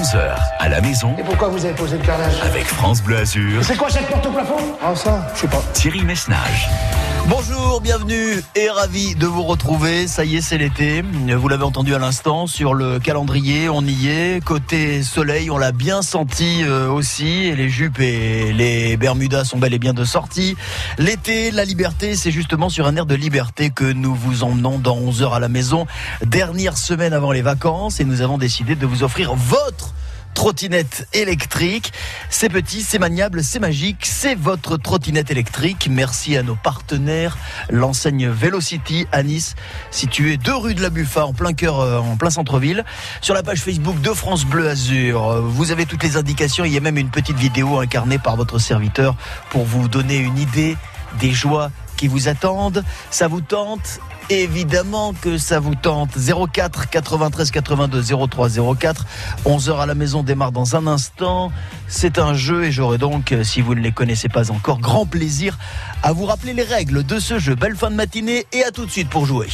11h à la maison Et pourquoi vous avez posé le carrelage? avec France Bleu Azur, C'est quoi cette porte au plafond? Ah ça, je sais pas. Thierry Messnage. Bonjour, bienvenue et ravi de vous retrouver. Ça y est, c'est l'été. Vous l'avez entendu à l'instant sur le calendrier, on y est. Côté soleil, on l'a bien senti euh, aussi. Et les jupes et les bermudas sont bel et bien de sortie. L'été, la liberté, c'est justement sur un air de liberté que nous vous emmenons dans 11 heures à la maison. Dernière semaine avant les vacances et nous avons décidé de vous offrir votre trottinette électrique. C'est petit, c'est maniable, c'est magique, c'est votre trottinette électrique. Merci à nos partenaires, l'enseigne Velocity à Nice, située deux rue de la Buffa, en plein cœur, euh, en plein centre-ville. Sur la page Facebook de France Bleu Azur, euh, vous avez toutes les indications. Il y a même une petite vidéo incarnée par votre serviteur pour vous donner une idée des joies qui vous attendent. Ça vous tente? Évidemment que ça vous tente. 04 93 82 03 04. 11h à la maison démarre dans un instant. C'est un jeu et j'aurai donc, euh, si vous ne les connaissez pas encore, grand plaisir à vous rappeler les règles de ce jeu. Belle fin de matinée et à tout de suite pour jouer.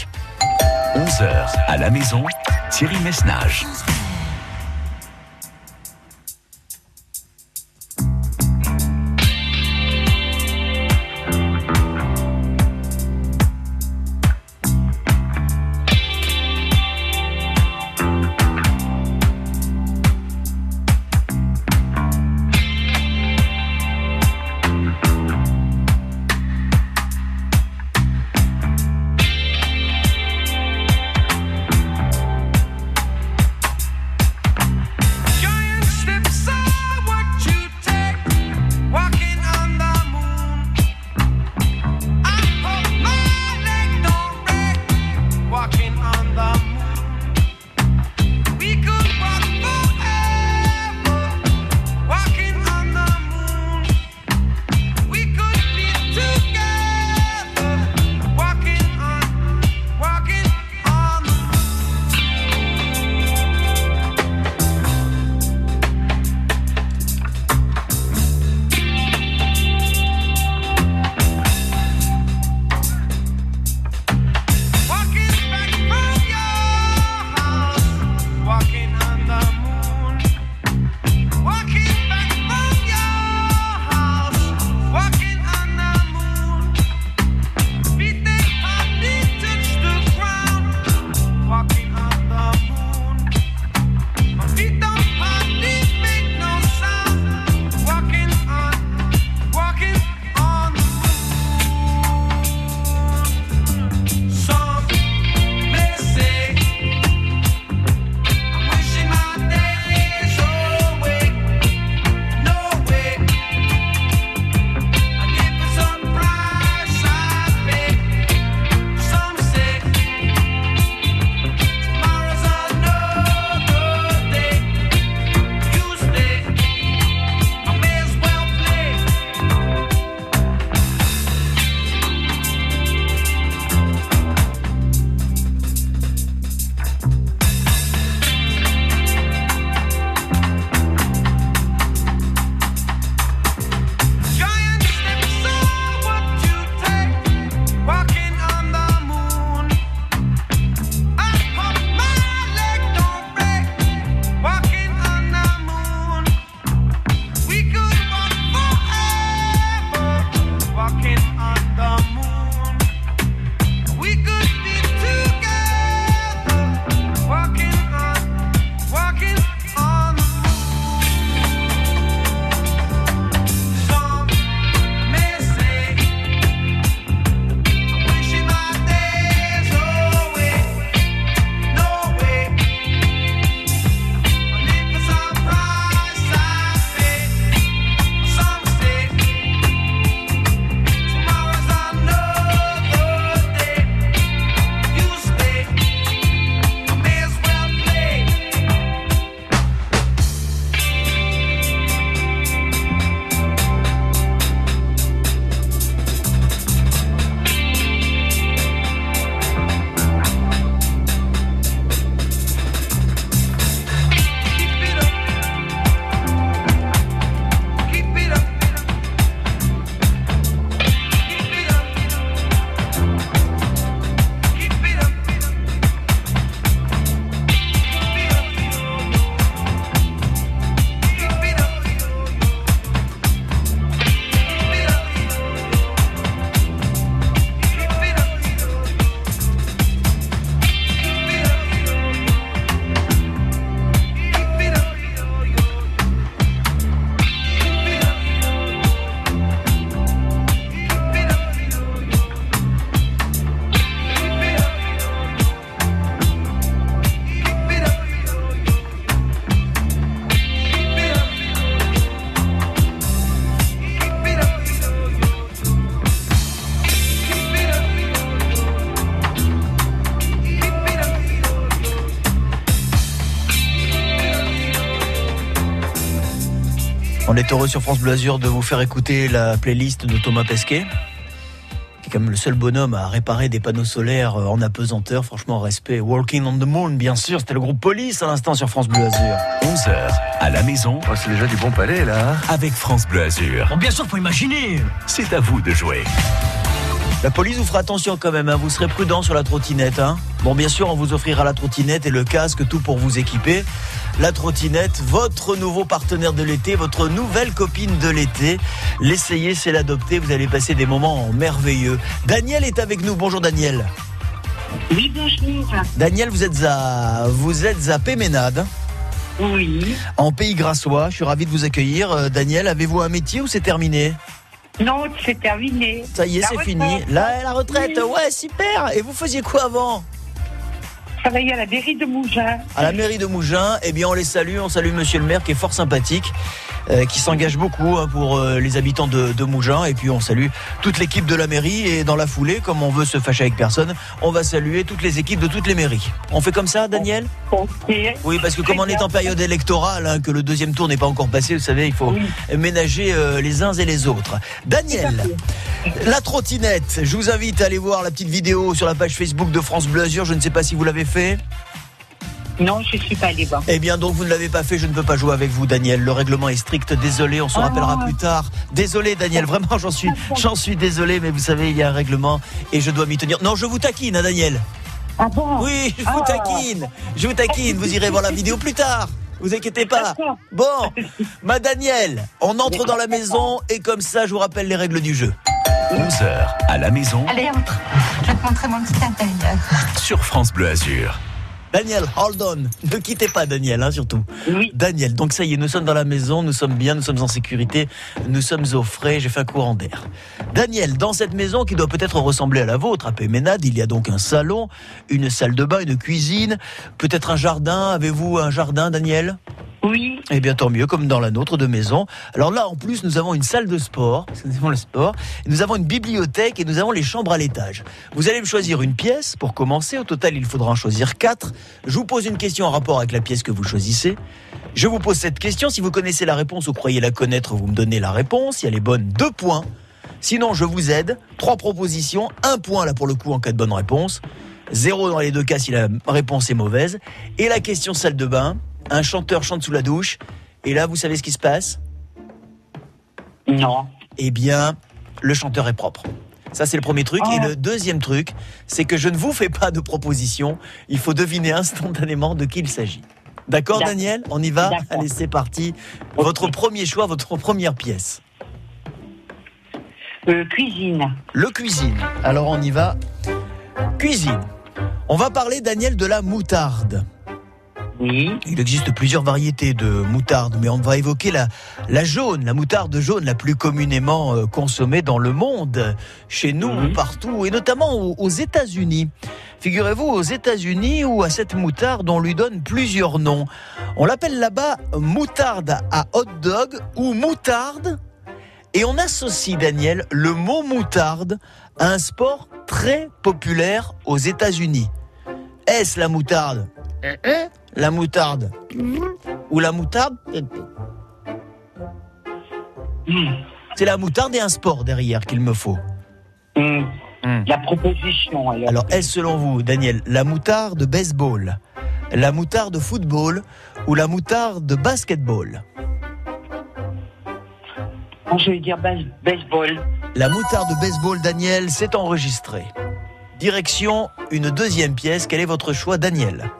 11h à la maison, Thierry Messnage. Est heureux sur France Bleu Azur de vous faire écouter la playlist de Thomas Pesquet qui est quand même le seul bonhomme à réparer des panneaux solaires en apesanteur. Franchement, respect. Walking on the Moon, bien sûr, c'était le groupe Police à l'instant sur France Bleu Azur. 11h à la maison Oh, c'est déjà du bon palais, là. avec France Bleu Azur. Bon, bien sûr, faut imaginer. C'est à vous de jouer. La police vous fera attention quand même, hein. vous serez prudent sur la trottinette. Hein. Bon, bien sûr, on vous offrira la trottinette et le casque, tout pour vous équiper. La trottinette, votre nouveau partenaire de l'été, votre nouvelle copine de l'été. L'essayer, c'est l'adopter. Vous allez passer des moments merveilleux. Daniel est avec nous. Bonjour Daniel. Oui, bonjour. Daniel, vous êtes à, vous êtes à Péménade, Oui. en Pays Grassois. Je suis ravi de vous accueillir. Euh, Daniel, avez-vous un métier ou c'est terminé? Non, c'est terminé. Ça y est, c'est fini. Là, la retraite. Oui. Ouais, super. Et vous faisiez quoi avant? À la mairie de Mougins. à la mairie de eh bien on les salue, on salue Monsieur le maire qui est fort sympathique, qui s'engage beaucoup hein, pour euh, les habitants de, de Mougins, et puis on salue toute l'équipe de la mairie, et dans la foulée, comme on veut se fâcher avec personne, on va saluer toutes les équipes de toutes les mairies. On fait comme ça, Daniel. Oui, parce que comme on est en période électorale, hein, que le deuxième tour n'est pas encore passé, vous savez, il faut Oui. ménager euh, les uns et les autres. Daniel, la trottinette, je vous invite à aller voir la petite vidéo sur la page Facebook de France Bleu Azur, je ne sais pas si vous l'avez fait. Non, je suis pas voir. Eh bien, donc vous ne l'avez pas fait, je ne peux pas jouer avec vous, Daniel. Le règlement est strict. Désolé, on se Ah. rappellera plus tard. Désolé, Daniel. Vraiment, j'en suis, j'en suis désolé, mais vous savez, il y a un règlement et je dois m'y tenir. Non, je vous taquine, hein, Daniel. Ah bon? Oui, je vous Ah. taquine. Je vous taquine. Vous irez voir la vidéo plus tard. Vous inquiétez pas. Bon, ma Daniel, on entre dans la maison et comme ça, je vous rappelle les règles du jeu. 11h à la maison Allez, entre. Je vais te montrer mon petit intérieur. sur France Bleu Azur. Daniel, hold on. Ne quittez pas, Daniel, hein, surtout. Oui. Daniel, donc ça y est, nous sommes dans la maison, nous sommes bien, nous sommes en sécurité, nous sommes au frais, j'ai fait un courant d'air. Daniel, dans cette maison qui doit peut-être ressembler à la vôtre, à Péménade, il y a donc un salon, une salle de bain, une cuisine, peut-être un jardin. Avez-vous un jardin, Daniel? Oui. eh bien, tant mieux, comme dans la nôtre de maison. Alors là, en plus, nous avons une salle de sport, parce que nous avons le sport, nous avons une bibliothèque et nous avons les chambres à l'étage. Vous allez me choisir une pièce pour commencer. Au total, il faudra en choisir quatre. Je vous pose une question en rapport avec la pièce que vous choisissez. Je vous pose cette question. Si vous connaissez la réponse ou croyez la connaître, vous me donnez la réponse. Si elle est bonne, deux points. Sinon, je vous aide. Trois propositions. Un point, là, pour le coup, en cas de bonne réponse. Zéro dans les deux cas si la réponse est mauvaise. Et la question salle de bain. Un chanteur chante sous la douche. Et là, vous savez ce qui se passe? Non. Eh bien, le chanteur est propre. Ça, c'est le premier truc. Et Oh. le deuxième truc, c'est que je ne vous fais pas de proposition. Il faut deviner instantanément de qui il s'agit. D'accord. Daniel? On y va? Allez, c'est parti. Votre premier choix, votre première pièce. Euh, cuisine. Le cuisine. Alors, on y va. Cuisine. On va parler, Daniel, de la moutarde. Oui. Il existe plusieurs variétés de moutarde, mais on va évoquer la, la jaune, la moutarde jaune la plus communément euh, consommée dans le monde, chez nous, partout, et notamment aux, aux États-Unis. Figurez-vous, aux États-Unis, où à cette moutarde, on lui donne plusieurs noms. On l'appelle là-bas moutarde à hot dog ou moutarde. Et on associe, Daniel, le mot moutarde à un sport très populaire aux États-Unis. Est-ce la moutarde? La moutarde Ou la moutarde Hmm. C'est la moutarde et un sport derrière qu'il me faut. Hmm. La proposition, alors. Alors, est-ce selon vous, Daniel, la moutarde baseball, la moutarde football ou la moutarde basketball? Bon, je vais dire base- baseball. La moutarde baseball, Daniel, c'est enregistré. Direction, une deuxième pièce. Quel est votre choix, Daniel?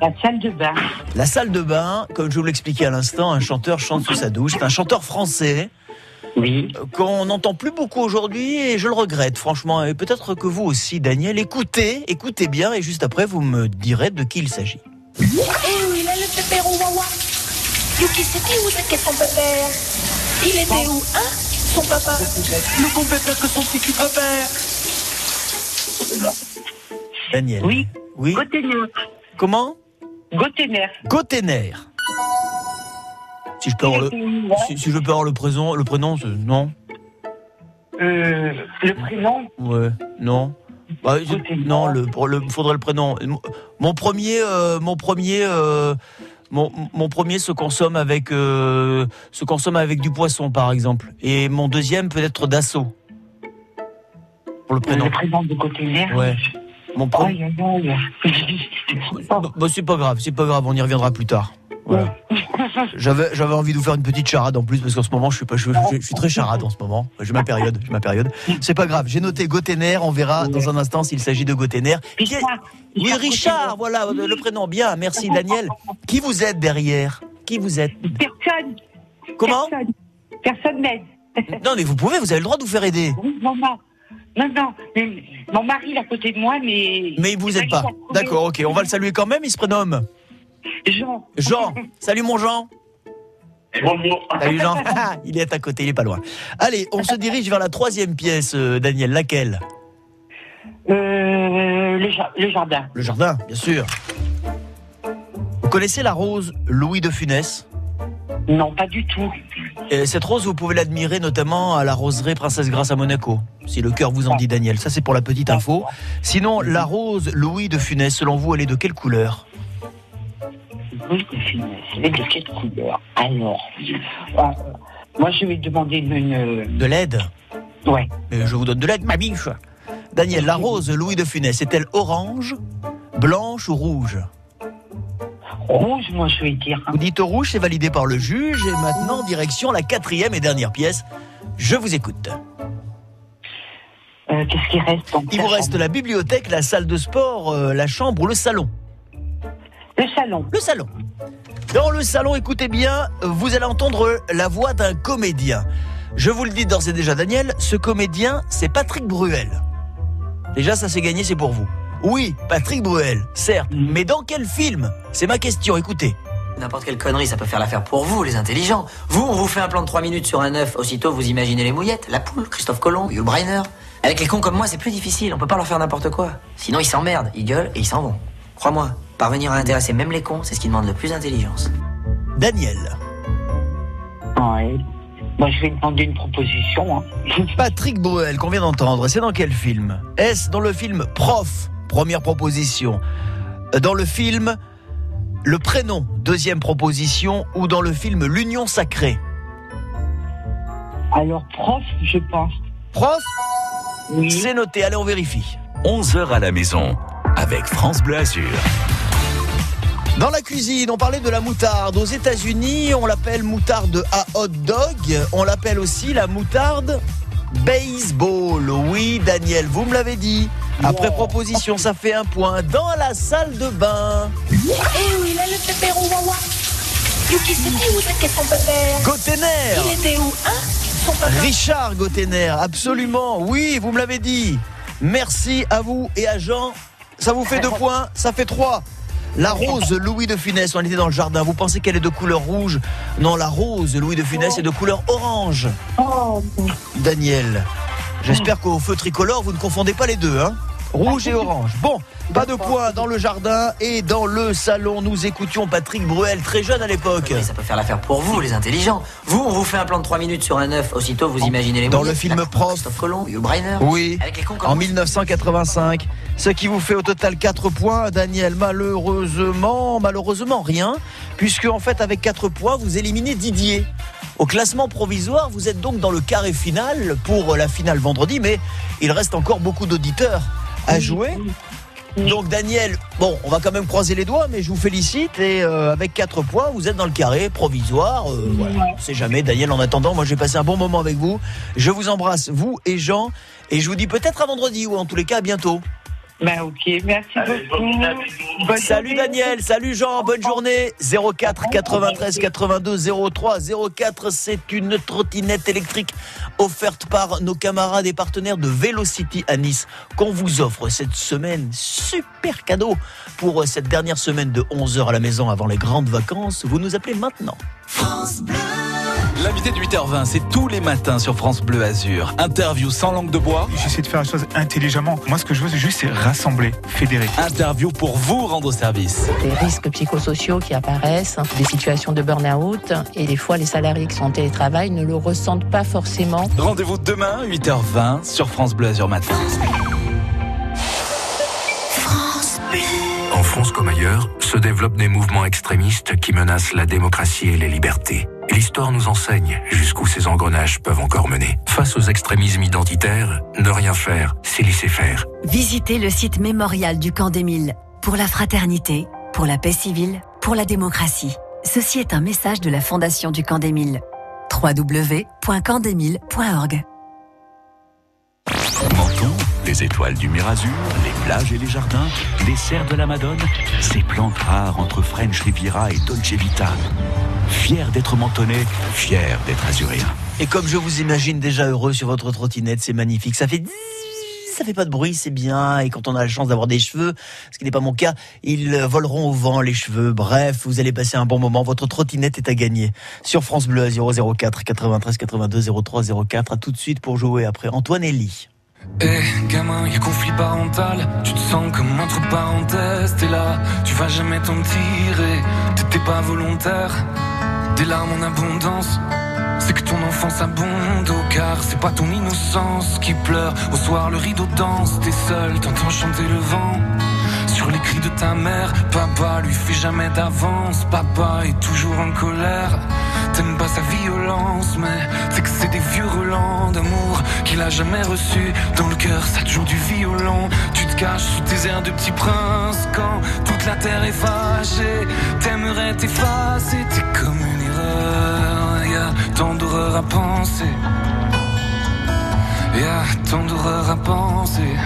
La salle de bain. La salle de bain, comme je vous l'expliquais à l'instant, un chanteur chante sous sa douche. C'est un chanteur français Oui. euh, qu'on n'entend plus beaucoup aujourd'hui et je le regrette, franchement. Et peut-être que vous aussi, Daniel. Écoutez, écoutez bien et juste après, vous me direz de qui il s'agit. Eh oui, là, le pépère au wawa. Yuki, c'était où c'était son pépère Il était où, hein Son papa? Le bon pépère que son petit pépère. Daniel. Oui. Oui. Gotener. Comment? Gotener. Gotener. Si je peux avoir le, si, si je peux avoir le prénom, le prénom, c'est- non? Euh, le prénom? Ouais, non. Bah, je- non, le, pour le, faudrait le prénom. Mon- Mon premier, euh, mon premier, euh, Mon, mon premier se consomme avec euh, se consomme avec du poisson par exemple, et mon deuxième peut être d'assaut. Pour le prénom. Le prénom de Gotener. Ouais. Mon premier. Aïe, aïe, aïe. Bah, c'est pas grave, c'est pas grave, on y reviendra plus tard. Voilà. J'avais, j'avais envie de vous faire une petite charade en plus parce qu'en ce moment je suis pas, je, je- je suis très charade en ce moment. J'ai ma période, j'ai ma période. C'est pas grave. J'ai noté Gotener. On verra dans un instant s'il s'agit de Gotener. Richard. Oui, Richard, voilà le prénom. Bien, merci Daniel. Qui vous êtes derrière? Qui vous êtes? Personne. Comment? Personne. Personne n'aide. Non, mais vous pouvez, vous avez le droit de vous faire aider. Oui, non. Non, mais Mon mari est à côté de moi, mais. Mais il vous aide pas. D'accord, ok. On va le saluer quand même. Il se prénomme Jean. Jean. Salut mon Jean. Bonjour. Salut Jean. il est à côté, il est pas loin. Allez, on se dirige vers la troisième pièce, euh, Daniel. Laquelle? Euh, le, ja- le jardin. Le jardin, bien sûr. Vous connaissez la rose Louis de Funès? Non, pas du tout. Et Cette rose, vous pouvez l'admirer notamment à la roseraie Princesse Grâce à Monaco. Si le cœur vous en dit, Daniel. Ça, c'est pour la petite info. Sinon, la rose Louis de Funès, selon vous, elle est de quelle couleur? Oui, de finesse. Et de quelle couleur? Alors. euh, moi, je vais demander une. une- De l'aide? Ouais. Mais je vous donne de l'aide, ma biche. Daniel, la rose Louis de Funès, est-elle orange, blanche ou rouge? Rouge, moi, je vais dire. Vous dites rouge, c'est validé par le juge. Et maintenant, direction la quatrième et dernière pièce. Je vous écoute. Euh, Qu'est-ce qui reste donc? Il vous reste la bibliothèque, la salle de sport, euh, la chambre ou le salon? Le salon. Le salon. Dans le salon, écoutez bien, vous allez entendre la voix d'un comédien. Je vous le dis d'ores et déjà, Daniel, ce comédien, c'est Patrick Bruel. Déjà, ça c'est gagné, c'est pour vous. Oui, Patrick Bruel, certes, mais dans quel film? C'est ma question, écoutez. N'importe quelle connerie, ça peut faire l'affaire pour vous, les intelligents. Vous, on vous fait un plan de 3 minutes sur un œuf, aussitôt vous imaginez les mouillettes, la poule, Christophe Colomb, Yul Brynner. Avec les cons comme moi, c'est plus difficile, on peut pas leur faire n'importe quoi. Sinon, ils s'emmerdent, ils gueulent et ils s'en vont. Crois-moi, parvenir à intéresser même les cons, c'est ce qui demande le plus d'intelligence. Daniel. Ouais. Moi, je vais demander une proposition. hein. Patrick Bruel, qu'on vient d'entendre, c'est dans quel film? Est-ce dans le film Prof? Première proposition. Dans le film Le prénom Deuxième proposition. Ou dans le film L'Union sacrée Alors, prof, je pense. Prof Oui. C'est noté, allez on vérifie. 11h à la maison avec France Bleu Azur. Dans la cuisine, on parlait de la moutarde. Aux États-Unis, on l'appelle moutarde à hot dog. On l'appelle aussi la moutarde baseball. Oui, Daniel, vous me l'avez dit. Après proposition, ça fait un point dans la salle de bain. Eh oui, là, le pépère au wawa. Yuki, c'était où ça qu'est son pépère Gotener Il était où, hein? Son Richard Gotener, absolument. Oui, vous me l'avez dit. Merci à vous et à Jean. Ça vous fait deux points, ça fait trois. La rose Louis de Funès, on était dans le jardin. Vous pensez qu'elle est de couleur rouge? Non, la rose Louis de Funès est de couleur orange. Oh, Daniel, j'espère qu'au feu tricolore, vous ne confondez pas les deux, hein Rouge et orange. Bon, pas de points dans le jardin et dans le salon. Nous écoutions Patrick Bruel, très jeune à l'époque. Mais ça peut faire l'affaire pour vous, les intelligents. Vous, on vous fait un plan de 3 minutes sur un œuf, aussitôt vous imaginez les Dans mouillettes, le film Prof. Christophe Colomb, Yul Brynner. Oui. Avec les En moi, 1985, ce qui vous fait au total 4 points, Daniel. Malheureusement, malheureusement rien, puisque en fait avec 4 points, vous éliminez Didier. Au classement provisoire, vous êtes donc dans le carré final pour la finale vendredi, mais il reste encore beaucoup d'auditeurs à jouer. Donc Daniel, bon, on va quand même croiser les doigts, mais je vous félicite et euh, avec 4 points, vous êtes dans le carré provisoire. euh, voilà. On sait jamais, Daniel. En attendant, moi j'ai passé un bon moment avec vous. Je vous embrasse, vous et Jean, et je vous dis peut-être à vendredi ou en tous les cas à bientôt. Ben, ok, merci beaucoup. Bonne Salut journée. Daniel, salut Jean, bonne journée. 04 93 82 03 04, c'est une trottinette électrique offerte par nos camarades et partenaires de Velocity à Nice qu'on vous offre cette semaine. Super cadeau pour cette dernière semaine de 11h à la maison avant les grandes vacances. Vous nous appelez maintenant. L'invité de 8h20, c'est tous les matins sur France Bleu Azur. Interview sans langue de bois. J'essaie de faire les choses intelligemment. Moi, ce que je veux, c'est juste c'est rassembler, fédérer. Interview pour vous rendre service. des risques psychosociaux qui apparaissent, des situations de burn-out, et des fois les salariés qui sont en télétravail ne le ressentent pas forcément. Rendez-vous demain, 8h20, sur France Bleu Azur Matin. En France comme ailleurs, se développent des mouvements extrémistes qui menacent la démocratie et les libertés. L'histoire nous enseigne jusqu'où ces engrenages peuvent encore mener. Face aux extrémismes identitaires, ne rien faire, c'est laisser faire. Visitez le site mémorial du camp d'Émile. Pour la fraternité, pour la paix civile, pour la démocratie. Ceci est un message de la Fondation du camp d'Émile. www.campdemile.org Menton, les étoiles du Mirazur, les plages et les jardins, les serres de la Madone, ces plantes rares entre French Riviera et Dolce Vita. Fier d'être mentonné, fier d'être azuréen. Et comme je vous imagine déjà heureux sur votre trottinette, c'est magnifique. Ça fait ça fait pas de bruit, c'est bien. Et quand on a la chance d'avoir des cheveux, ce qui n'est pas mon cas, ils voleront au vent les cheveux. Bref, vous allez passer un bon moment. Votre trottinette est à gagner sur France Bleu à 004 93 82 03 04. À tout de suite pour jouer après Antoine Elie. Eh gamin, y a conflit parental, tu te sens comme entre parenthèses, t'es là, tu vas jamais t'en tirer, t'étais pas volontaire, des larmes en abondance, c'est que ton enfance abonde au car. C'est pas ton innocence qui pleure, au soir le rideau danse, t'es seul, t'entends chanter le vent. Les cris de ta mère, papa lui fait jamais d'avance, papa est toujours en colère. T'aimes pas sa violence, mais c'est que c'est des vieux relents d'amour qu'il a jamais reçu. Dans le cœur, ça te joue du violon. Tu te caches sous tes airs de petit prince quand toute la terre est fâchée. T'aimerais t'effacer, t'es comme une erreur. Y a tant d'horreur à penser. Y a tant d'horreur à penser.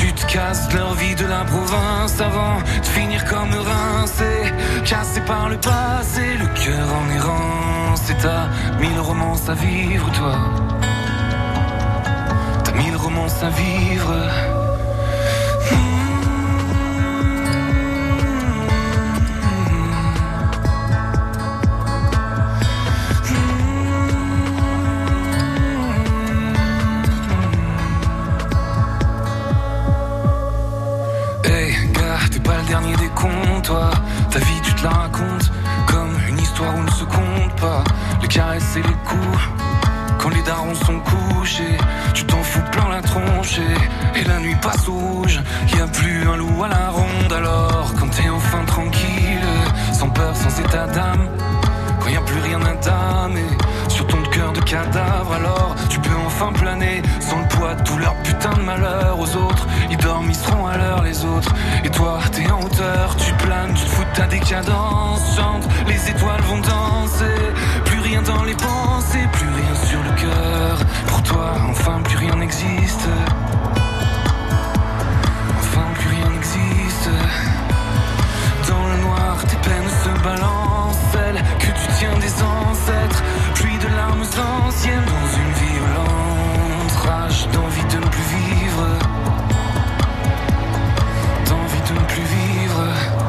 Tu te casses leur vie de la province avant de finir comme rincé, cassé par le passé, le cœur en errance. Et t'as mille romances à vivre, toi. T'as mille romances à vivre. Pas le dernier des cons, toi. Ta vie, tu te la racontes comme une histoire où ne se compte pas. Les caresses et les coups. Quand les darons sont couchés, tu t'en fous plein la tronche et, et la nuit passe au rouge. Y a plus un loup à la ronde alors quand t'es enfin tranquille, sans peur, sans état d'âme. Cadavre, alors tu peux enfin planer sans le poids de tout leur putain de malheur aux autres. Ils dorment, ils seront à l'heure les autres. Et toi, t'es en hauteur, tu planes, tu te fous de ta décadence. Chante, les étoiles vont danser. Plus rien dans les pensées, plus rien sur le cœur. Pour toi, enfin, plus rien n'existe. Enfin, plus rien n'existe. Dans le noir, tes peines se balancent, que tu tiens des ancêtres. Pluie de larmes anciennes dans une violente rage d'envie de ne plus vivre. D'envie de ne plus vivre.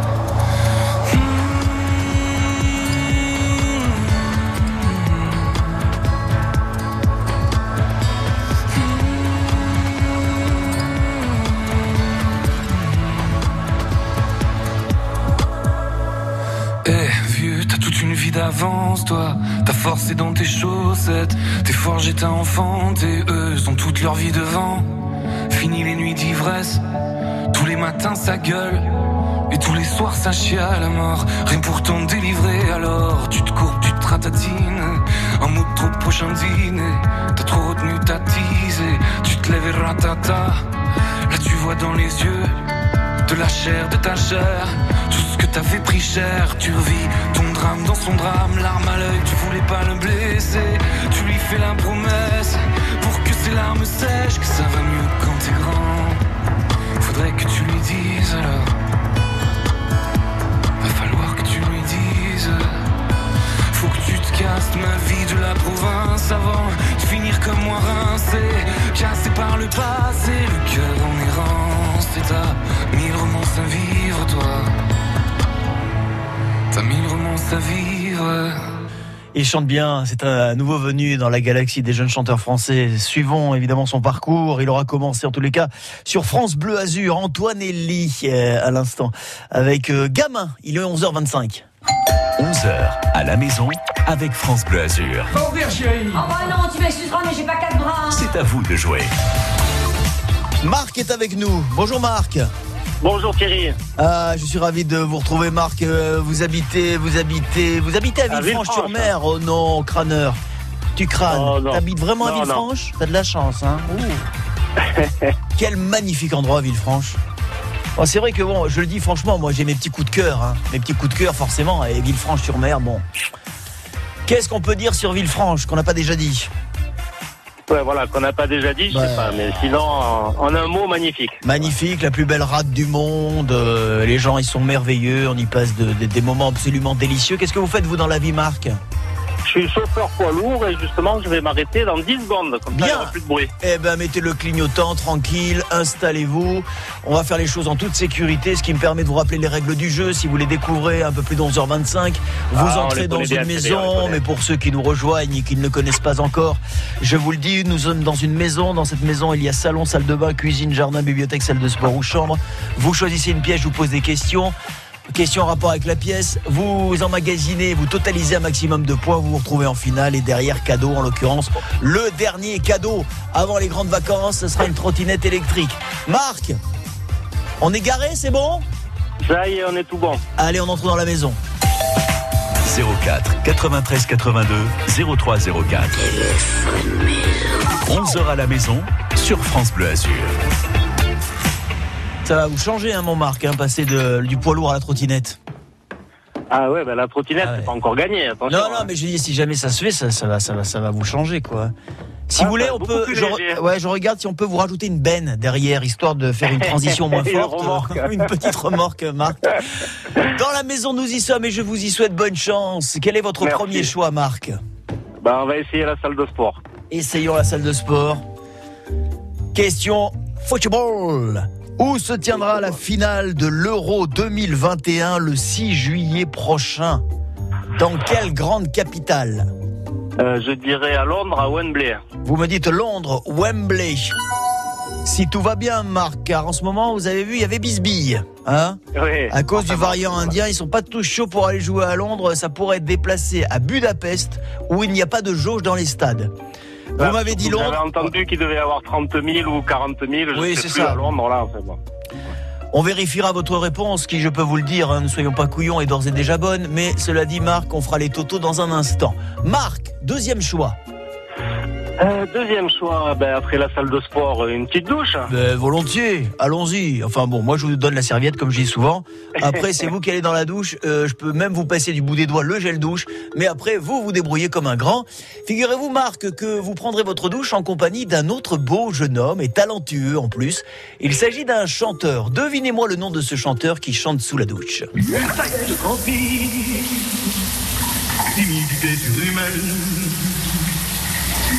D'avance, toi. Ta force est dans tes chaussettes. T'es forgé, t'as enfanté. Eux ont toute leur vie devant. Fini les nuits d'ivresse. Tous les matins, ça gueule. Et tous les soirs, ça chie à la mort. Rien pour t'en délivrer, alors tu te courbes, tu te ratatines. Un mot de trop prochain dîner. T'as trop retenu ta. Tu te lèves et ratata. Là, tu vois dans les yeux de la chair, de ta chair. T'avais pris cher, tu revis ton drame dans son drame. L'arme à l'œil, tu voulais pas le blesser. Tu lui fais la promesse pour que ses larmes sèchent, que ça va mieux quand t'es grand. Faudrait que tu lui dises alors. Va falloir que tu lui dises. Faut que tu te casses ma vie de la province avant de finir comme moi rincé. Cassé par le passé, le cœur en errance. Et t'as mille romances à vivre, toi. T'as mille romances à vivre. Il chante bien, c'est un nouveau venu dans la galaxie des jeunes chanteurs français. Suivons évidemment son parcours. Il aura commencé en tous les cas sur France Bleu Azur. Antoine Elie euh, à l'instant avec euh, Gamin. Il est 11h25. 11h à la maison avec France Bleu Azur. Faut ouvrir, chérie. Oh bah non, tu m'excuseras, mais j'ai pas quatre bras. C'est à vous de jouer. Marc est avec nous. Bonjour Marc. Bonjour Thierry. Ah, je suis ravi de vous retrouver, Marc. Euh, vous habitez, vous habitez, vous habitez à Villefranche-sur-Mer. Oh non, crâneur. Tu crânes. Oh. T'habites vraiment à Non. Villefranche? T'as de la chance, hein. Quel magnifique endroit, Villefranche. Bon, c'est vrai que bon, je le dis franchement, moi j'ai mes petits coups de cœur, hein. mes petits coups de cœur forcément. Et Villefranche-sur-Mer, bon. Qu'est-ce qu'on peut dire sur Villefranche qu'on n'a pas déjà dit? Ouais, voilà, qu'on n'a pas déjà dit, je Ouais. sais pas, mais sinon, en, en un mot, magnifique. Magnifique, la plus belle rade du monde. euh, les gens, ils sont merveilleux. On y passe de- de- des moments absolument délicieux. Qu'est-ce que vous faites vous dans la vie, Marc? Je suis chauffeur poids lourd et justement, je vais m'arrêter dans 10 secondes, comme ça, il n'y Bien. aura plus de bruit. Eh ben, mettez le clignotant, tranquille, installez-vous. On va faire les choses en toute sécurité, ce qui me permet de vous rappeler les règles du jeu. Si vous les découvrez un peu plus d'11h25, vous Ah, entrez dans bien, une bien, maison. Mais pour ceux qui nous rejoignent et qui ne le connaissent pas encore, je vous le dis, nous sommes dans une maison. Dans cette maison, il y a salon, salle de bain, cuisine, jardin, bibliothèque, salle de sport ou chambre. Vous choisissez une pièce, je vous pose des questions. Question en rapport avec la pièce, vous emmagasinez, vous totalisez un maximum de points, vous vous retrouvez en finale et derrière cadeau en l'occurrence. Le dernier cadeau avant les grandes vacances, ce sera une trottinette électrique. Marc, on est garé, c'est bon? Ça y est, on est tout bon. Allez, on entre dans la maison. 04 93 82 03 04. 11h à la maison sur France Bleu Azur. Ça va vous changer, hein, mon Marc, hein, passer de- du poids lourd à la trottinette. Ah ouais, ben la trottinette, c'est pas encore gagné, attention. Non, non, mais je dis, si jamais ça se fait, ça, ça va, ça va, ça va vous changer, quoi. Si Ah, vous voulez, on peut. Je, ouais, je regarde si on peut vous rajouter une benne derrière, histoire de faire une transition moins forte. remorque. une petite remorque, Marc. Dans la maison, nous y sommes et je vous y souhaite bonne chance. Quel est votre Merci. premier choix, Marc? Ben, on va essayer la salle de sport. Essayons la salle de sport. Question football. Où se tiendra la finale de l'Euro 2021 le 6 juillet prochain? Dans quelle grande capitale? Euh, je dirais à Londres, à Wembley. Vous me dites Londres, Wembley. Si tout va bien, Marc, car en ce moment, vous avez vu, il y avait bisbille. Hein? Oui. à cause du variant indien, ils sont pas tous chauds pour aller jouer à Londres. Ça pourrait être déplacé à Budapest, où il n'y a pas de jauge dans les stades. Vous m'avez dit J'avais Londres. entendu qu'il devait y avoir 30 000 ou 40 000, je Oui, c'est ça. à Londres, là, enfin bon. On vérifiera votre réponse, qui je peux vous le dire, hein, ne soyons pas couillons, est d'ores et déjà bonne. Mais cela dit, Marc, on fera les totaux dans un instant. Marc, deuxième choix. Euh, deuxième choix, ben, après la salle de sport, une petite douche. Ben, volontiers, allons-y. Enfin bon, moi je vous donne la serviette comme je dis souvent. Après, c'est vous qui allez dans la douche. Euh, je peux même vous passer du bout des doigts le gel douche. Mais après, vous vous débrouillez comme un grand. Figurez-vous, Marc, que vous prendrez votre douche en compagnie d'un autre beau jeune homme et talentueux en plus. Il s'agit d'un chanteur. Devinez-moi le nom de ce chanteur qui chante sous la douche. Timidité surhumaine.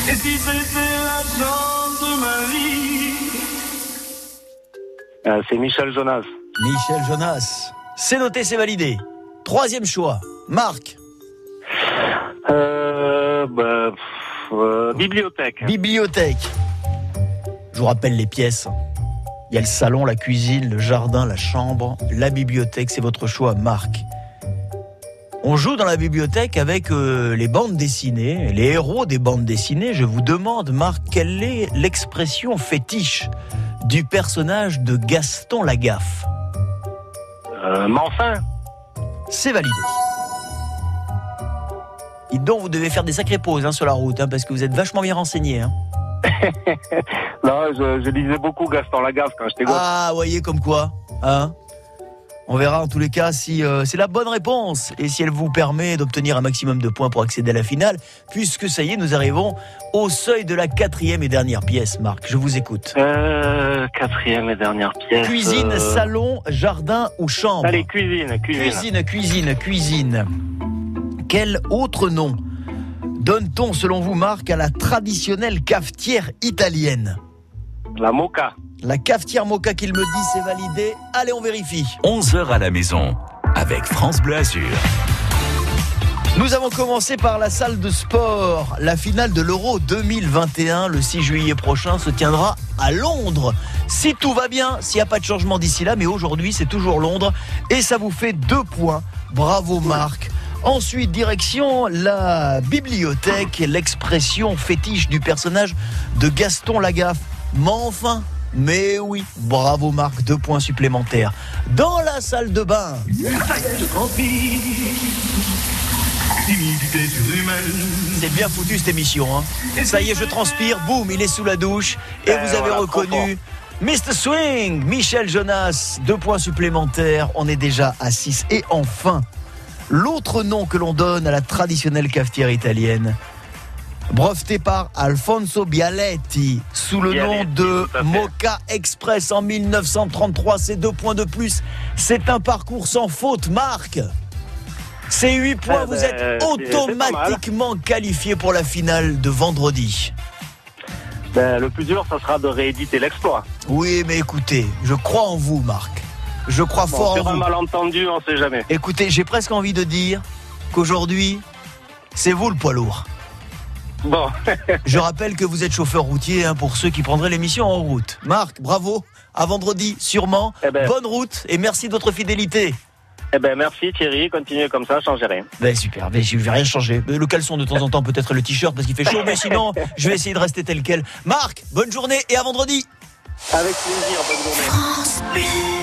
Et si c'était la chance de ma vie? Euh, c'est Michel Jonas. Michel Jonas. C'est noté, c'est validé. Troisième choix. Marc. Euh, pff, euh, bibliothèque. Bibliothèque. Je vous rappelle les pièces. Il y a le salon, la cuisine, le jardin, la chambre, la bibliothèque, c'est votre choix, Marc. On joue dans la bibliothèque avec euh, les bandes dessinées, les héros des bandes dessinées. Je vous demande, Marc, quelle est l'expression fétiche du personnage de Gaston Lagaffe? Euh, mais enfin, C'est validé. Et donc, vous devez faire des sacrées pauses hein, sur la route, hein, parce que vous êtes vachement bien renseigné. hein. non, je, je lisais beaucoup Gaston Lagaffe quand j'étais gosse. Ah, voyez comme quoi. Hein On verra en tous les cas si euh, c'est la bonne réponse et si elle vous permet d'obtenir un maximum de points pour accéder à la finale, puisque ça y est, nous arrivons au seuil de la quatrième et dernière pièce, Marc. Je vous écoute. Euh, quatrième et dernière pièce. Cuisine, euh, salon, jardin ou chambre? Allez, cuisine, cuisine. Cuisine, cuisine, cuisine. Quel autre nom donne-t-on, selon vous, Marc, à la traditionnelle cafetière italienne? La mocha. La cafetière Mocha qu'il me dit, c'est validé. Allez, on vérifie. 11h à la maison avec France Bleu Azur. Nous avons commencé par la salle de sport. La finale de l'Euro 2021, le 6 juillet prochain, se tiendra à Londres. Si tout va bien, s'il n'y a pas de changement d'ici là, mais aujourd'hui c'est toujours Londres et ça vous fait deux points. Bravo Marc. Ensuite, direction la bibliothèque, l'expression fétiche du personnage de Gaston Lagaffe. Mais enfin, Mais oui, bravo Marc, deux points supplémentaires. Dans la salle de bain. C'est bien foutu cette émission. Hein. Ça y est, je transpire, boum, il est sous la douche. Et Eh, vous avez voilà, reconnu Mr. Swing, Michel Jonas, deux points supplémentaires. On est déjà à 6. Et enfin, l'autre nom que l'on donne à la traditionnelle cafetière italienne. Breveté par Alfonso Bialetti sous le nom de. Mocha Express en 1933. C'est deux points de plus. C'est un parcours sans faute, Marc. Ces 8 points, Eh vous ben, êtes c'est- c'est automatiquement qualifié pour la finale de vendredi. Ben, le plus dur, ça sera de rééditer l'exploit. Oui, mais écoutez, je crois en vous, Marc. Je crois Bon, fort en sur un vous. malentendu, on sait jamais. Écoutez, j'ai presque envie de dire qu'aujourd'hui, c'est vous le poids lourd. Bon, Je rappelle que vous êtes chauffeur routier hein, pour ceux qui prendraient l'émission en route. Marc, bravo. À vendredi, sûrement. Eh ben. Bonne route et merci de votre fidélité. eh ben merci Thierry, continuez comme ça, changez rien. Ben super, ben, je vais rien changer. Le caleçon de temps en temps, peut-être le t-shirt parce qu'il fait chaud, mais sinon, je vais essayer de rester tel quel. Marc, bonne journée et à vendredi. Avec plaisir, bonne journée.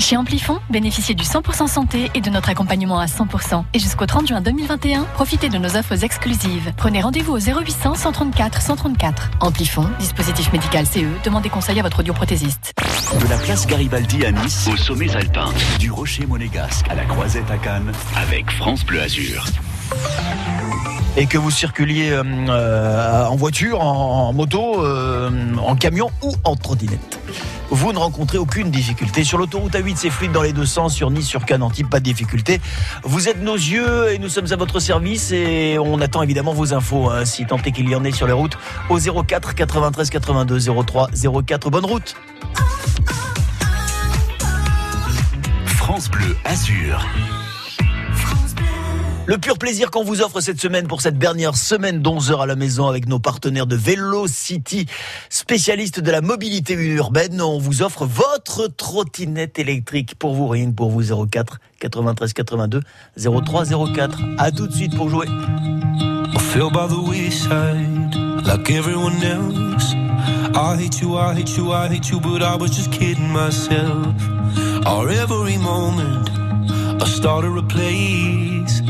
Chez Amplifon, bénéficiez du 100% santé et de notre accompagnement à 100%. Et jusqu'au 30 juin 2021, profitez de nos offres exclusives. Prenez rendez-vous au 0800 134 134. Amplifon, dispositif médical CE, demandez conseil à votre audioprothésiste. De la place Garibaldi à Nice, aux sommets alpins, du rocher monégasque à la croisette à Cannes, avec France Bleu Azur. Et que vous circuliez euh, euh, en voiture, en, en moto, euh, en camion ou en trottinette. Vous ne rencontrez aucune difficulté. Sur l'autoroute A8, c'est fluide dans les deux sens. Sur Nice, sur Cannes, Antibes, pas de difficulté. Vous êtes nos yeux et nous sommes à votre service et on attend évidemment vos infos, hein, si tant est qu'il y en ait sur les routes, au 04 93 82 03 04. Bonne route France Bleu Azur. Le pur plaisir qu'on vous offre cette semaine pour cette dernière semaine d'11 heures à la maison avec nos partenaires de Velocity, spécialistes de la mobilité urbaine. On vous offre votre trottinette électrique pour vous, rien pour vous, 04 93 82 03 04. À tout de suite pour jouer. Like everyone else. I hate you, I hate you, I hate you, but I was just kidding myself. Every moment, I a.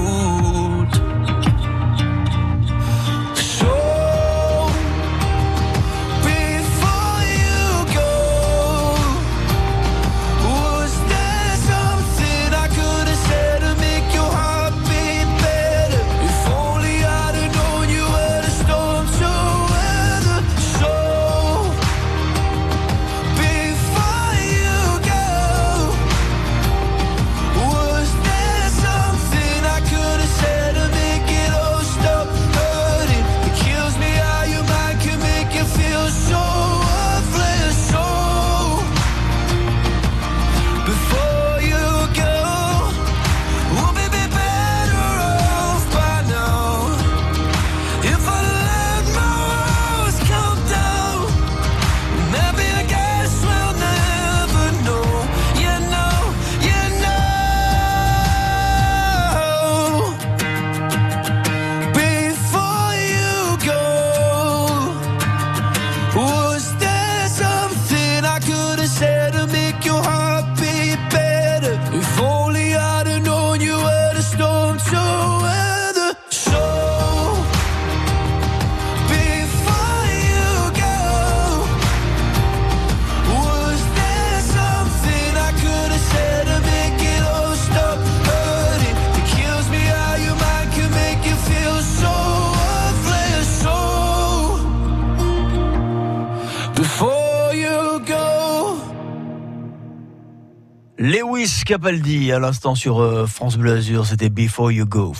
Capaldi à l'instant sur euh, France Bleu Azur, c'était Before You Go.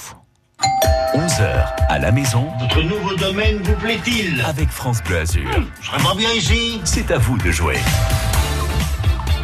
11h à la maison. Votre nouveau domaine vous plaît-il? Avec France Bleu Azur. Je serais pas bien ici C'est à vous de jouer.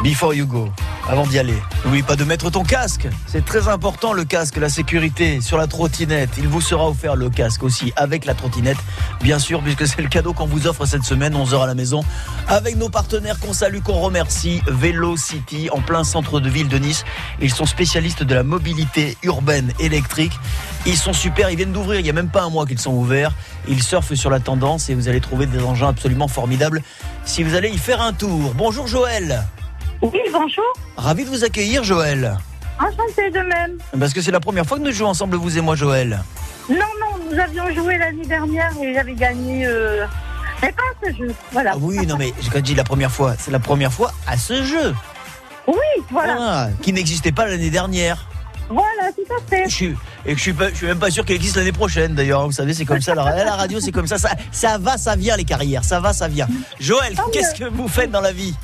Before you go, avant d'y aller, n'oublie pas de mettre ton casque. C'est très important le casque, la sécurité sur la trottinette. Il vous sera offert le casque aussi avec la trottinette, bien sûr, puisque c'est le cadeau qu'on vous offre cette semaine, 11h à la maison, avec nos partenaires qu'on salue, qu'on remercie, Vélo City, en plein centre de ville de Nice. Ils sont spécialistes de la mobilité urbaine électrique. Ils sont super, ils viennent d'ouvrir, il n'y a même pas un mois qu'ils sont ouverts. Ils surfent sur la tendance et vous allez trouver des engins absolument formidables si vous allez y faire un tour. Bonjour Joël. Oui, bonjour. Ravi de vous accueillir, Joël. Enchanté de même. Parce que c'est la première fois que nous jouons ensemble, vous et moi, Joël. Non, non, nous avions joué l'année dernière et j'avais gagné. Euh... Mais pas à ce jeu. Voilà. Ah oui, non, mais quand je dis la première fois, c'est la première fois à ce jeu. Oui, voilà. Ah, qui n'existait pas l'année dernière. Voilà, tout à fait. Je suis, et je suis, pas, je suis même pas sûr qu'elle existe l'année prochaine d'ailleurs. Vous savez, c'est comme ça. La, la radio, c'est comme ça, ça. Ça va, ça vient les carrières. Ça va, ça vient. Joël, qu'est-ce que vous faites dans la vie?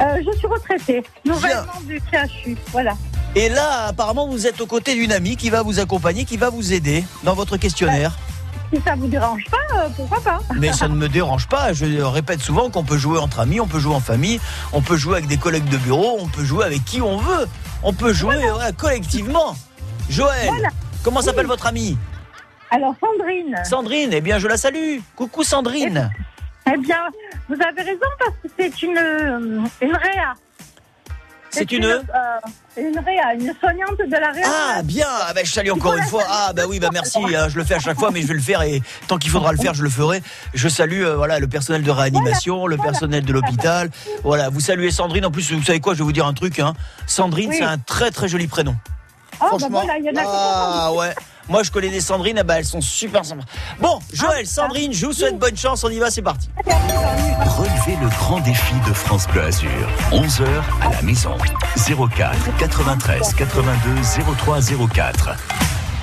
Euh, je suis retraitée, nouvellement du CHU. Voilà. Et là, apparemment, vous êtes aux côtés d'une amie qui va vous accompagner, qui va vous aider dans votre questionnaire. Si ça vous dérange pas, euh, pourquoi pas Mais ça ne me dérange pas. Je répète souvent qu'on peut jouer entre amis, on peut jouer en famille, on peut jouer avec des collègues de bureau, on peut jouer avec qui on veut. On peut jouer ouais, collectivement. Joël, Voilà. comment s'appelle votre amie? Alors, Sandrine. Sandrine, eh bien je la salue. Coucou Sandrine. Eh bien, vous avez raison parce que c'est une, euh, une réa. C'est une euh, une réa, une soignante de la réa. Ah bien, ah, bah, je salue encore une fois. Ah bah oui, bah merci. hein, je le fais à chaque fois, mais je vais le faire et tant qu'il faudra le faire, je le ferai. Je salue euh, voilà le personnel de réanimation, le personnel de l'hôpital. Voilà, vous saluez Sandrine. En plus, vous savez quoi? Je vais vous dire un truc. Hein. Sandrine, Oui. c'est un très très joli prénom. Oh, bah franchement. voilà, y en a Ah ouais. Moi, je connais des Sandrines, ah bah, elles sont super sympas. Bon, Joël, Sandrine, je vous souhaite bonne chance. On y va, c'est parti. Relevez le grand défi de France Bleu Azur. 11h à la maison. 04 93 82 03 04.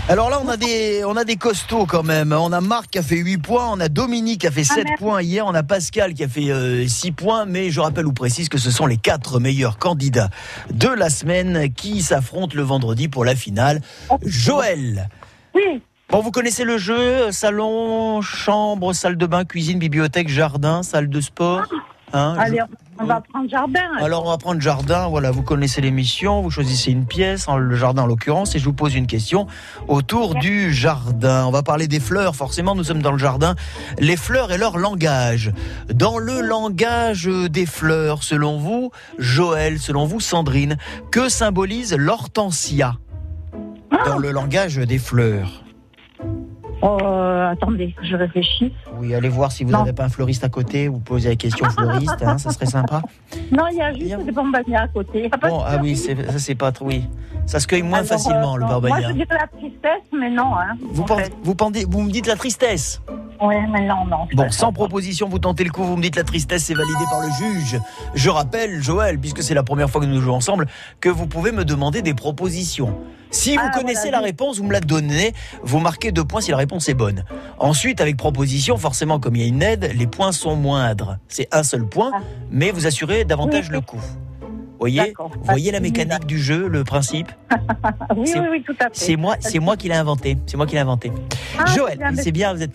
Alors là, on a des, on a des costauds quand même. On a Marc qui a fait 8 points, on a Dominique qui a fait 7 merci. points hier, on a Pascal qui a fait euh, 6 points, mais je rappelle ou précise que ce sont les quatre meilleurs candidats de la semaine qui s'affrontent le vendredi pour la finale. Joël. Oui. Bon, vous connaissez le jeu salon, chambre, salle de bain, cuisine, bibliothèque, jardin, salle de sport. Hein, Allez, je- on va prendre jardin. alors on va prendre jardin, voilà, vous connaissez l'émission, vous choisissez une pièce, le jardin en l'occurrence, et je vous pose une question autour du jardin. On va parler des fleurs, forcément nous sommes dans le jardin. Les fleurs et leur langage. Dans le langage des fleurs, selon vous, Joël, selon vous, Sandrine, que symbolise l'hortensia? Dans le langage des fleurs Euh, attendez, je réfléchis. Oui, allez voir si vous n'avez pas un fleuriste à côté, vous posez la question fleuriste, hein, ça serait sympa. Non, il y a juste des bambanias à côté. Il y a pas Bon, ah oui, ça c'est pas trop, oui. Ça se cueille moins Alors, facilement, euh, le non, Moi, je dirais la tristesse, mais non. Hein, Vous, en pensez- vous, pendez- vous me dites la tristesse Oui, mais non, non. Bon, sans proposition, vous tentez le coup, vous me dites la tristesse, c'est validé par le juge. Je rappelle, Joël, puisque c'est la première fois que nous jouons ensemble, que vous pouvez me demander des propositions. Si vous Ah, connaissez voilà, la oui. réponse, vous me la donnez, vous marquez deux points si la réponse est bonne. Ensuite, avec proposition, forcément, comme il y a une aide, les points sont moindres. C'est un seul point, mais vous assurez davantage Oui, le coup. Voyez, voyez la Ah, mécanique du jeu, le principe Oui, c'est- oui, oui, tout à fait. C'est moi, c'est moi qui l'ai inventé. C'est moi qui l'ai inventé. Ah, Joël, c'est bien, vous êtes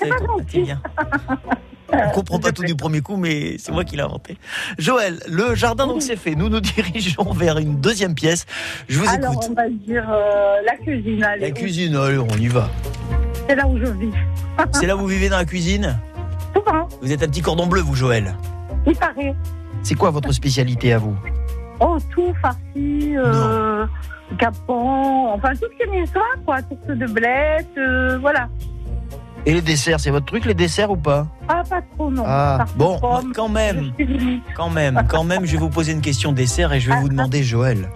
bien. On comprend pas tout du premier coup, mais c'est moi qui l'ai inventé. Joël, le jardin donc c'est fait. Nous nous dirigeons vers une deuxième pièce. Je vous Alors, écoute. on va dire euh, la cuisine. Allez, La cuisine, allez, on y va. C'est là où je vis. C'est là où vous vivez dans la cuisine? Souvent, Vous êtes un petit cordon bleu, vous, Joël. il paraît. C'est quoi votre spécialité à vous? Oh, tout farci, euh, capon, enfin tout ce qui est histoire, quoi. Tourte de blette, euh, voilà. Et les desserts, c'est votre truc, les desserts ou pas? Ah, pas trop, non. Ah, bon, pommes, quand même, quand même, quand même, je vais vous poser une question dessert et je vais vous demander, Joël,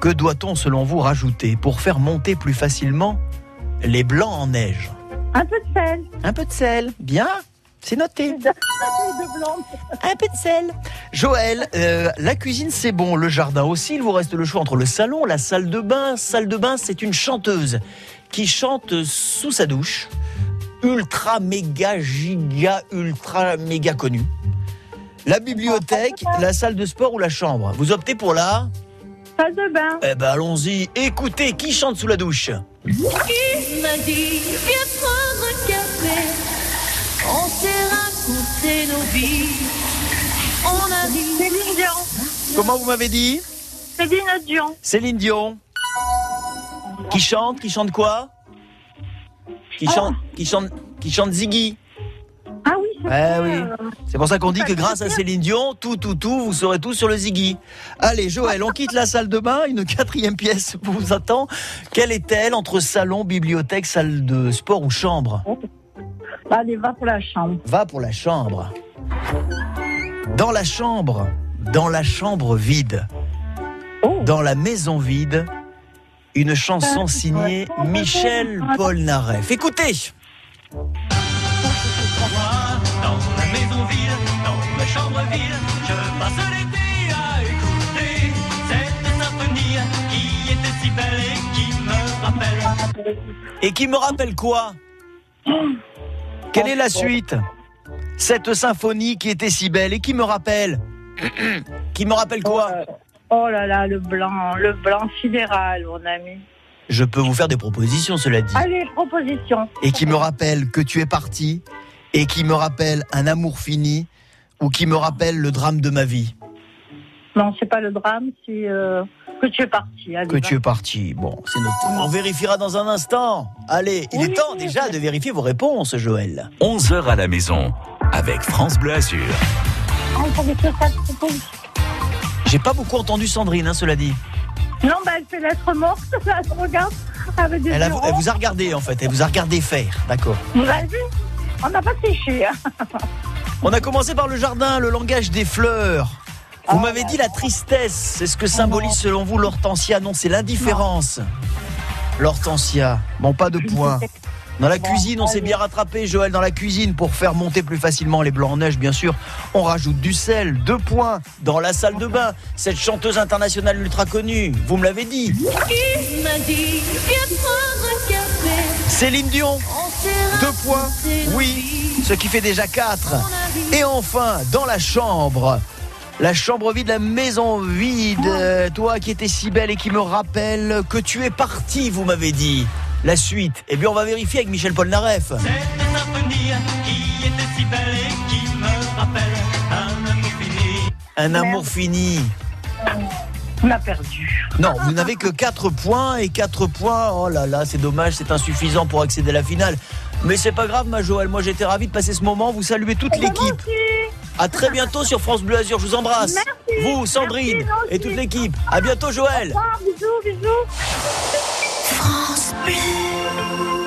que doit-on, selon vous, rajouter pour faire monter plus facilement les blancs en neige? Un peu de sel. Un peu de sel, bien, c'est noté. De, de blanc. Un peu de sel. Joël, euh, la cuisine c'est bon, le jardin aussi. Il vous reste le choix entre le salon, la salle de bain. Salle de bain, c'est une chanteuse qui chante sous sa douche. Ultra, méga, giga, ultra, méga connue. La bibliothèque, la salle de sport ou la chambre? Vous optez pour la Salle de bain. Eh ben allons-y. Écoutez, qui chante sous la douche? Qui m'a dit, viens prendre un café On s'est raconté nos vies On a dit Céline Dion. Comment vous m'avez dit? Céline Dion. Céline Dion. Qui chante? Qui chante quoi? Qui chante Qui chante Qui chante Ziggy Ah oui, c'est Eh oui. C'est pour ça qu'on dit que grâce à Céline Dion, tout, tout, tout, vous saurez tout sur le Ziggy. Allez, Joël, on quitte la salle de bain. Une quatrième pièce vous attend. Quelle est-elle entre salon, bibliothèque, salle de sport ou chambre? Allez, va pour la chambre. Va pour la chambre. Dans la chambre, dans la chambre vide, dans la maison vide, une chanson signée Michel Polnareff. Écoutez. Et qui me rappelle quoi? Quelle est la suite? Cette symphonie qui était si belle. Et qui me rappelle? Qui me rappelle quoi? Oh là là, le blanc, le blanc sidéral, mon ami. Je peux vous faire des propositions, cela dit. Allez, proposition. Et qui me rappelle que tu es parti et qui me rappelle un amour fini ou qui me rappelle le drame de ma vie. Non, c'est pas le drame, c'est euh, que tu es parti. Allez, Que va. tu es parti. Bon, c'est noté. On vérifiera dans un instant. Allez, il est temps déjà de vérifier vos réponses, Joël. 11h à la maison avec France Bleu Azur. Ah, J'ai pas beaucoup entendu Sandrine, hein, cela dit. Non, bah, elle fait l'être morte, là, je regarde, avec des Elle, a- elle vous a regardé en fait, elle vous a regardé faire, d'accord. Vous avez vu? On n'a pas séché. hein. On a commencé par le jardin, le langage des fleurs. Vous m'avez dit la tristesse, c'est ce que symbolise selon vous l'hortensia. Non, c'est l'indifférence. L'hortensia. Bon, pas de points. Dans la cuisine, on s'est bien rattrapé, Joël, dans la cuisine, pour faire monter plus facilement les blancs en neige, bien sûr. On rajoute du sel, deux points. Dans la salle de bain, cette chanteuse internationale ultra connue, vous me l'avez dit. Céline Dion, deux points, oui, ce qui fait déjà quatre. Et enfin, dans la chambre, la chambre vide, la maison vide, euh, toi qui étais si belle et qui me rappelle que tu es partie, vous m'avez dit. La suite, eh bien on va vérifier avec Michel Polnareff. Cette symphonie qui était si belle et qui me rappelle un amour fini Un amour fini. On a perdu. Non, vous n'avez que 4 points et 4 points. Oh là là, c'est dommage, c'est insuffisant pour accéder à la finale. Mais c'est pas grave, ma Joël. Moi, j'étais ravi de passer ce moment. Vous saluez toute l'équipe. À très bientôt sur France Bleu Azur. Je vous embrasse. Merci. Vous, Sandrine Merci, et toute l'équipe. À bientôt, Joël. Bisous, bisous.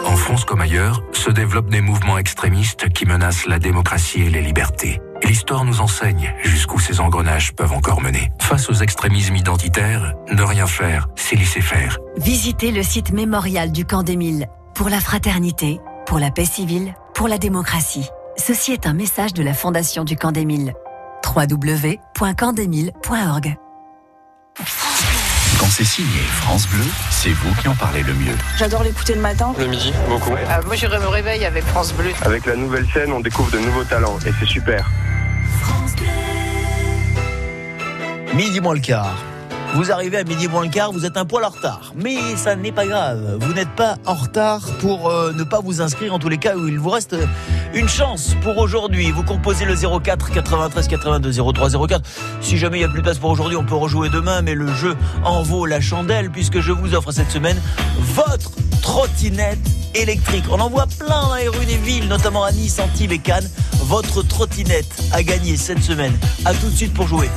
En France comme ailleurs, se développent des mouvements extrémistes qui menacent la démocratie et les libertés. L'histoire nous enseigne jusqu'où ces engrenages peuvent encore mener. Face aux extrémismes identitaires, ne rien faire, c'est laisser faire. Visitez le site mémorial du camp d'Émile pour la fraternité, pour la paix civile, pour la démocratie. Ceci est un message de la Fondation du camp d'Émile. www.campdemile.org Quand c'est signé France Bleu, c'est vous qui en parlez le mieux. J'adore l'écouter le matin. Le midi, beaucoup. moi, je me réveille avec France Bleu. Avec la nouvelle scène, on découvre de nouveaux talents et c'est super. Midi moins le quart. Vous arrivez à midi moins le quart, vous êtes un poil en retard. Mais ça n'est pas grave. Vous n'êtes pas en retard pour euh, ne pas vous inscrire en tous les cas où il vous reste euh, une chance pour aujourd'hui. Vous composez le 04 93 82 03 04. Si jamais il n'y a plus de place pour aujourd'hui, on peut rejouer demain. Mais le jeu en vaut la chandelle puisque je vous offre cette semaine votre trottinette électrique. On en voit plein dans les rues des villes, notamment à Nice, Antibes et Cannes. Votre trottinette a gagné cette semaine. À tout de suite pour jouer.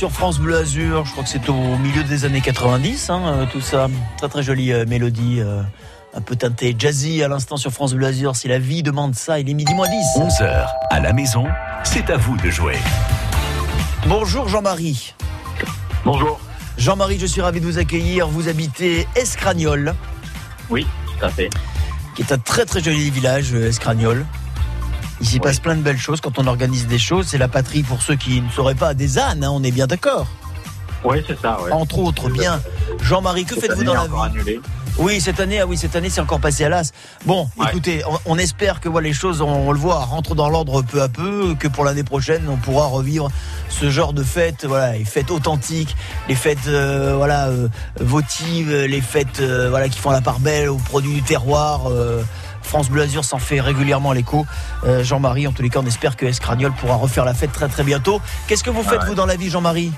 Sur France Bleu Azur. Je crois que c'est au milieu des années 90, hein, euh, tout ça. Très très jolie euh, mélodie, euh, un peu teintée jazzy à l'instant sur France Bleu Azur. Si la vie demande ça, il est midi moins 10. 11h à la maison, c'est à vous de jouer. Bonjour Jean-Marie. Bonjour. Jean-Marie, je suis ravi de vous accueillir. Vous habitez Escragnol. Oui, tout à fait. Qui est un très très joli village, Escragnol. Il s'y passe plein de belles choses quand on organise des choses. C'est la patrie pour ceux qui ne sauraient pas des ânes, hein, on est bien d'accord. Oui, c'est ça. Ouais. Entre autres, bien. Jean-Marie, que faites-vous dans la vie annulé. Oui, cette année, ah oui, cette année, c'est encore passé à l'as. Bon, Ouais. écoutez, on, on espère que voilà, les choses, on, on le voit, rentrent dans l'ordre peu à peu, que pour l'année prochaine, on pourra revivre ce genre de fêtes, voilà, les fêtes authentiques, les fêtes, euh, voilà, euh, votives, les fêtes, euh, voilà, qui font la part belle aux produits du terroir. France Bleu Azur s'en fait régulièrement l'écho. Euh, Jean-Marie, en tous les cas, on espère que Escragnol pourra refaire la fête très très bientôt. Qu'est-ce que vous faites, Ouais. vous, dans la vie, Jean-Marie?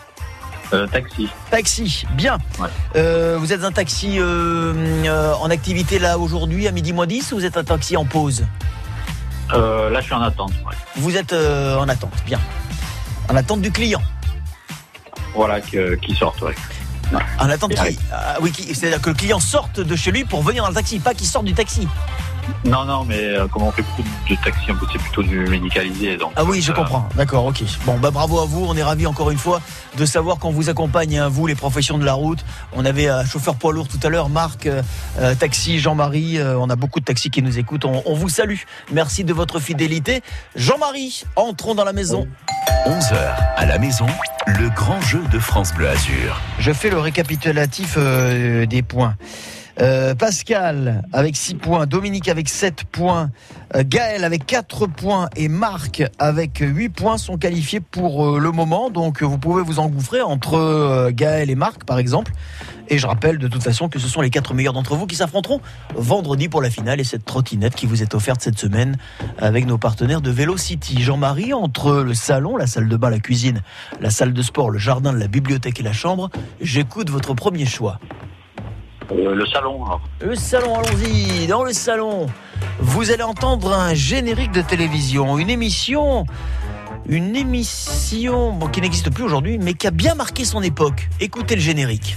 Euh, taxi. Taxi, bien. Ouais. Euh, vous êtes un taxi en activité là aujourd'hui à midi moins 10 ou vous êtes un taxi en pause? Là, je suis en attente. ouais. Vous êtes en attente, bien. En attente du client. Voilà, que- qui sortent. Ouais. En attente qui- ah, oui, qui- c'est-à-dire que le client sorte de chez lui pour venir dans le taxi, pas qu'il sorte du taxi. Non, non, mais euh, comme on fait beaucoup de taxi, en fait, c'est plutôt du médicalisé. Donc, Ah oui, je euh, comprends. D'accord, ok. Bon, bah bravo à vous. On est ravis encore une fois de savoir qu'on vous accompagne, hein, vous, les professions de la route. On avait un chauffeur poids lourd tout à l'heure, Marc, euh, euh, taxi, Jean-Marie. euh, on a beaucoup de taxis qui nous écoutent. On, on vous salue. Merci de votre fidélité. Jean-Marie, entrons dans la maison. 11h à la maison, le grand jeu de France Bleu Azur. Je fais le récapitulatif euh, des points. Euh, Pascal avec 6 points, Dominique avec 7 points, euh, Gaël avec 4 points et Marc avec 8 points sont qualifiés pour euh, le moment. Donc vous pouvez vous engouffrer entre Gaël et Marc par exemple. Et je rappelle de toute façon que ce sont les 4 meilleurs d'entre vous qui s'affronteront vendredi pour la finale et cette trottinette qui vous est offerte cette semaine avec nos partenaires de Velocity. Jean-Marie, entre le salon, la salle de bain, la cuisine, la salle de sport, le jardin, la bibliothèque et la chambre, j'écoute votre premier choix. Euh, le salon. Le salon, allons-y, dans le salon. Vous allez entendre un générique de télévision, une émission, une émission qui n'existe plus aujourd'hui, mais qui a bien marqué son époque. Écoutez le générique.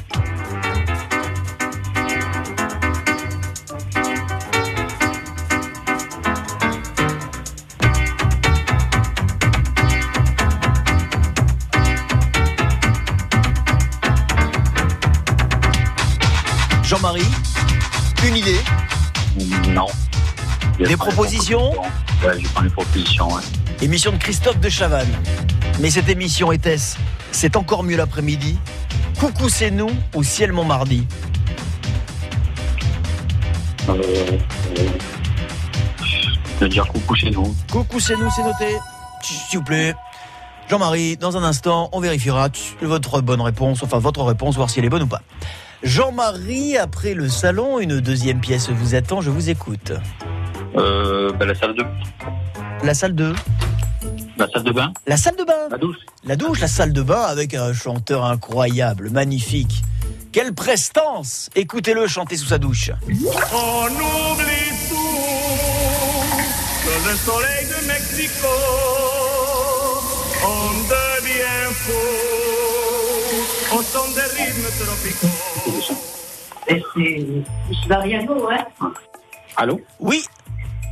Des propositions Ouais, je prends les propositions. Ouais. Émission de Christophe de Chavannes. Mais cette émission était-ce C'est encore mieux l'après-midi? Coucou c'est nous ou Ciel Montmardi Euh, euh, de dire coucou chez nous. Coucou c'est nous, c'est noté. S'il vous plaît. Jean-Marie, dans un instant, on vérifiera votre bonne réponse, enfin votre réponse, voir si elle est bonne ou pas. Jean-Marie, après le salon, une deuxième pièce vous attend, je vous écoute. Euh, ben, la salle de La salle de la salle de bain. La salle de bain La douche. La douche, la salle de bain avec un chanteur incroyable, magnifique. Quelle prestance Écoutez-le chanter sous sa douche. On oublie tout sous le soleil de Mexico. On devient fou au son des rythmes tropicaux. Et c'est c'est Mariano, hein? Allô Oui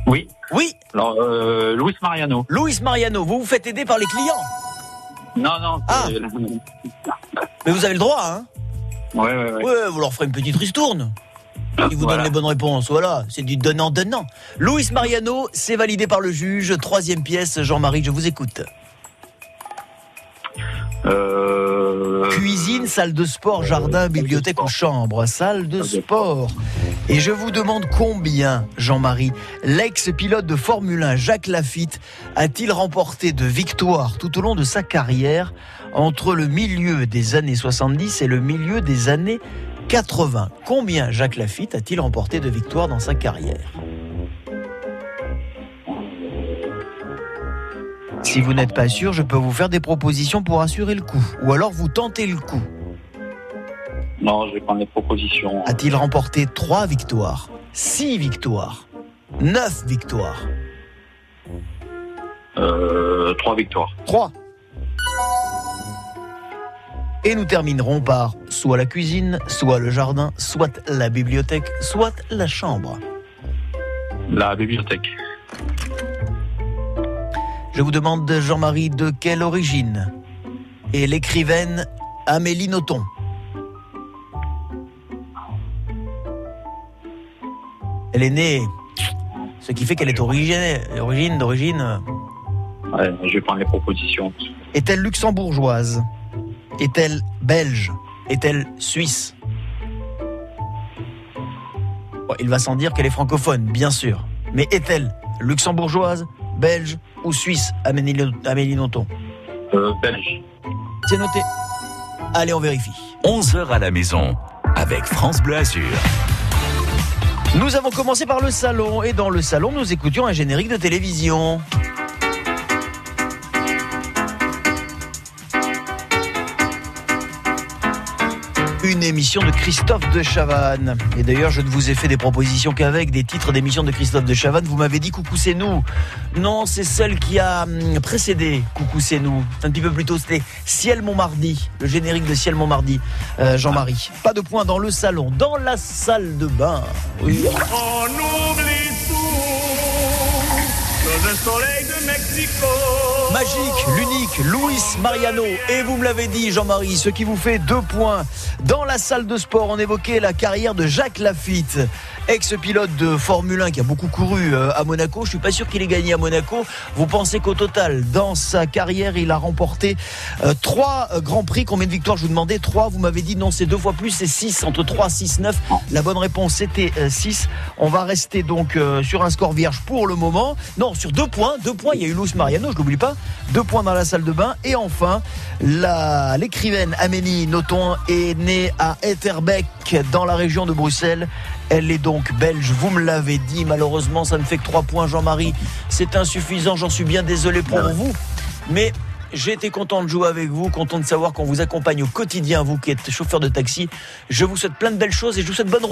Oui. Oui Alors, euh, Luis Mariano. Luis Mariano, vous vous faites aider par les clients Non, non. Ah. Mais vous avez le droit, hein Ouais, ouais, ouais. Ouais, vous leur ferez une petite ristourne. Ils vous Voilà. donnent les bonnes réponses, voilà. C'est du donnant-donnant. Luis Mariano, c'est validé par le juge. Troisième pièce, Jean-Marie, je vous écoute. Euh, Cuisine, salle de sport, jardin, bibliothèque ou chambre. Salle de sport. Et je vous demande combien, Jean-Marie, l'ex-pilote de Formule 1 Jacques Lafitte a-t-il remporté de victoires tout au long de sa carrière entre le milieu des années 70 et le milieu des années 80 Combien Jacques Lafitte a-t-il remporté de victoires dans sa carrière? Si vous n'êtes pas sûr, je peux vous faire des propositions pour assurer le coup. Ou alors vous tentez le coup. Non, je vais prendre les propositions. A-t-il remporté 3 victoires 6 victoires 9 victoires Euh, trois victoires. 3 Et nous terminerons par soit la cuisine, soit le jardin, soit la bibliothèque, soit la chambre. La bibliothèque. Je vous demande, Jean-Marie, de quelle origine est l'écrivaine Amélie Nothomb? Elle est née, ce qui fait qu'elle est origine, origine d'origine. Ouais, je vais prendre les propositions. Est-elle luxembourgeoise? Est-elle belge? Est-elle suisse? Bon, Il va sans dire qu'elle est francophone, bien sûr. Mais est-elle luxembourgeoise, belge ou suisse, Amélie, Amélie Nothomb Euh, belge. C'est noté. Allez, on vérifie. 11h à la maison avec France Bleu Azur. Nous avons commencé par le salon et dans le salon, nous écoutions un générique de télévision. Une émission de Christophe de Chavannes. Et d'ailleurs, je ne vous ai fait des propositions qu'avec des titres d'émissions de Christophe de Chavannes. Vous m'avez dit Coucou c'est nous. Non, c'est celle qui a hum, précédé Coucou c'est nous. Un petit peu plus tôt, c'était Ciel Montmardi, le générique de Ciel Montmardi, euh, Jean-Marie. Pas de point dans le salon, dans la salle de bain. Oui. On oublie tout dans le soleil de Mexico. Magique, l'unique, Luis Mariano. Et vous me l'avez dit, Jean-Marie, ce qui vous fait deux points. Dans la salle de sport, on évoquait la carrière de Jacques Lafitte, ex-pilote de Formule 1 qui a beaucoup couru euh, à Monaco. Je suis pas sûr qu'il ait gagné à Monaco. Vous pensez qu'au total, dans sa carrière, il a remporté euh, trois euh, grands prix. Combien de victoires Je vous demandais? Trois. Vous m'avez dit non, c'est deux fois plus, c'est six. Entre 3, 6, 9. La bonne réponse, c'était 6. On va rester donc sur un score vierge pour le moment. Non, sur deux points. Deux points. Il y a eu Luis Mariano, je l'oublie pas. Deux points dans la salle de bain. Et enfin, la- l'écrivaine Amélie Nothomb est née à Etterbeek, dans la région de Bruxelles. Elle est donc belge, vous me l'avez dit. Malheureusement, ça ne fait que trois points, Jean-Marie. C'est insuffisant, j'en suis bien désolé pour vous. Mais j'ai été content de jouer avec vous, content de savoir qu'on vous accompagne au quotidien, vous qui êtes chauffeur de taxi. Je vous souhaite plein de belles choses et je vous souhaite bonne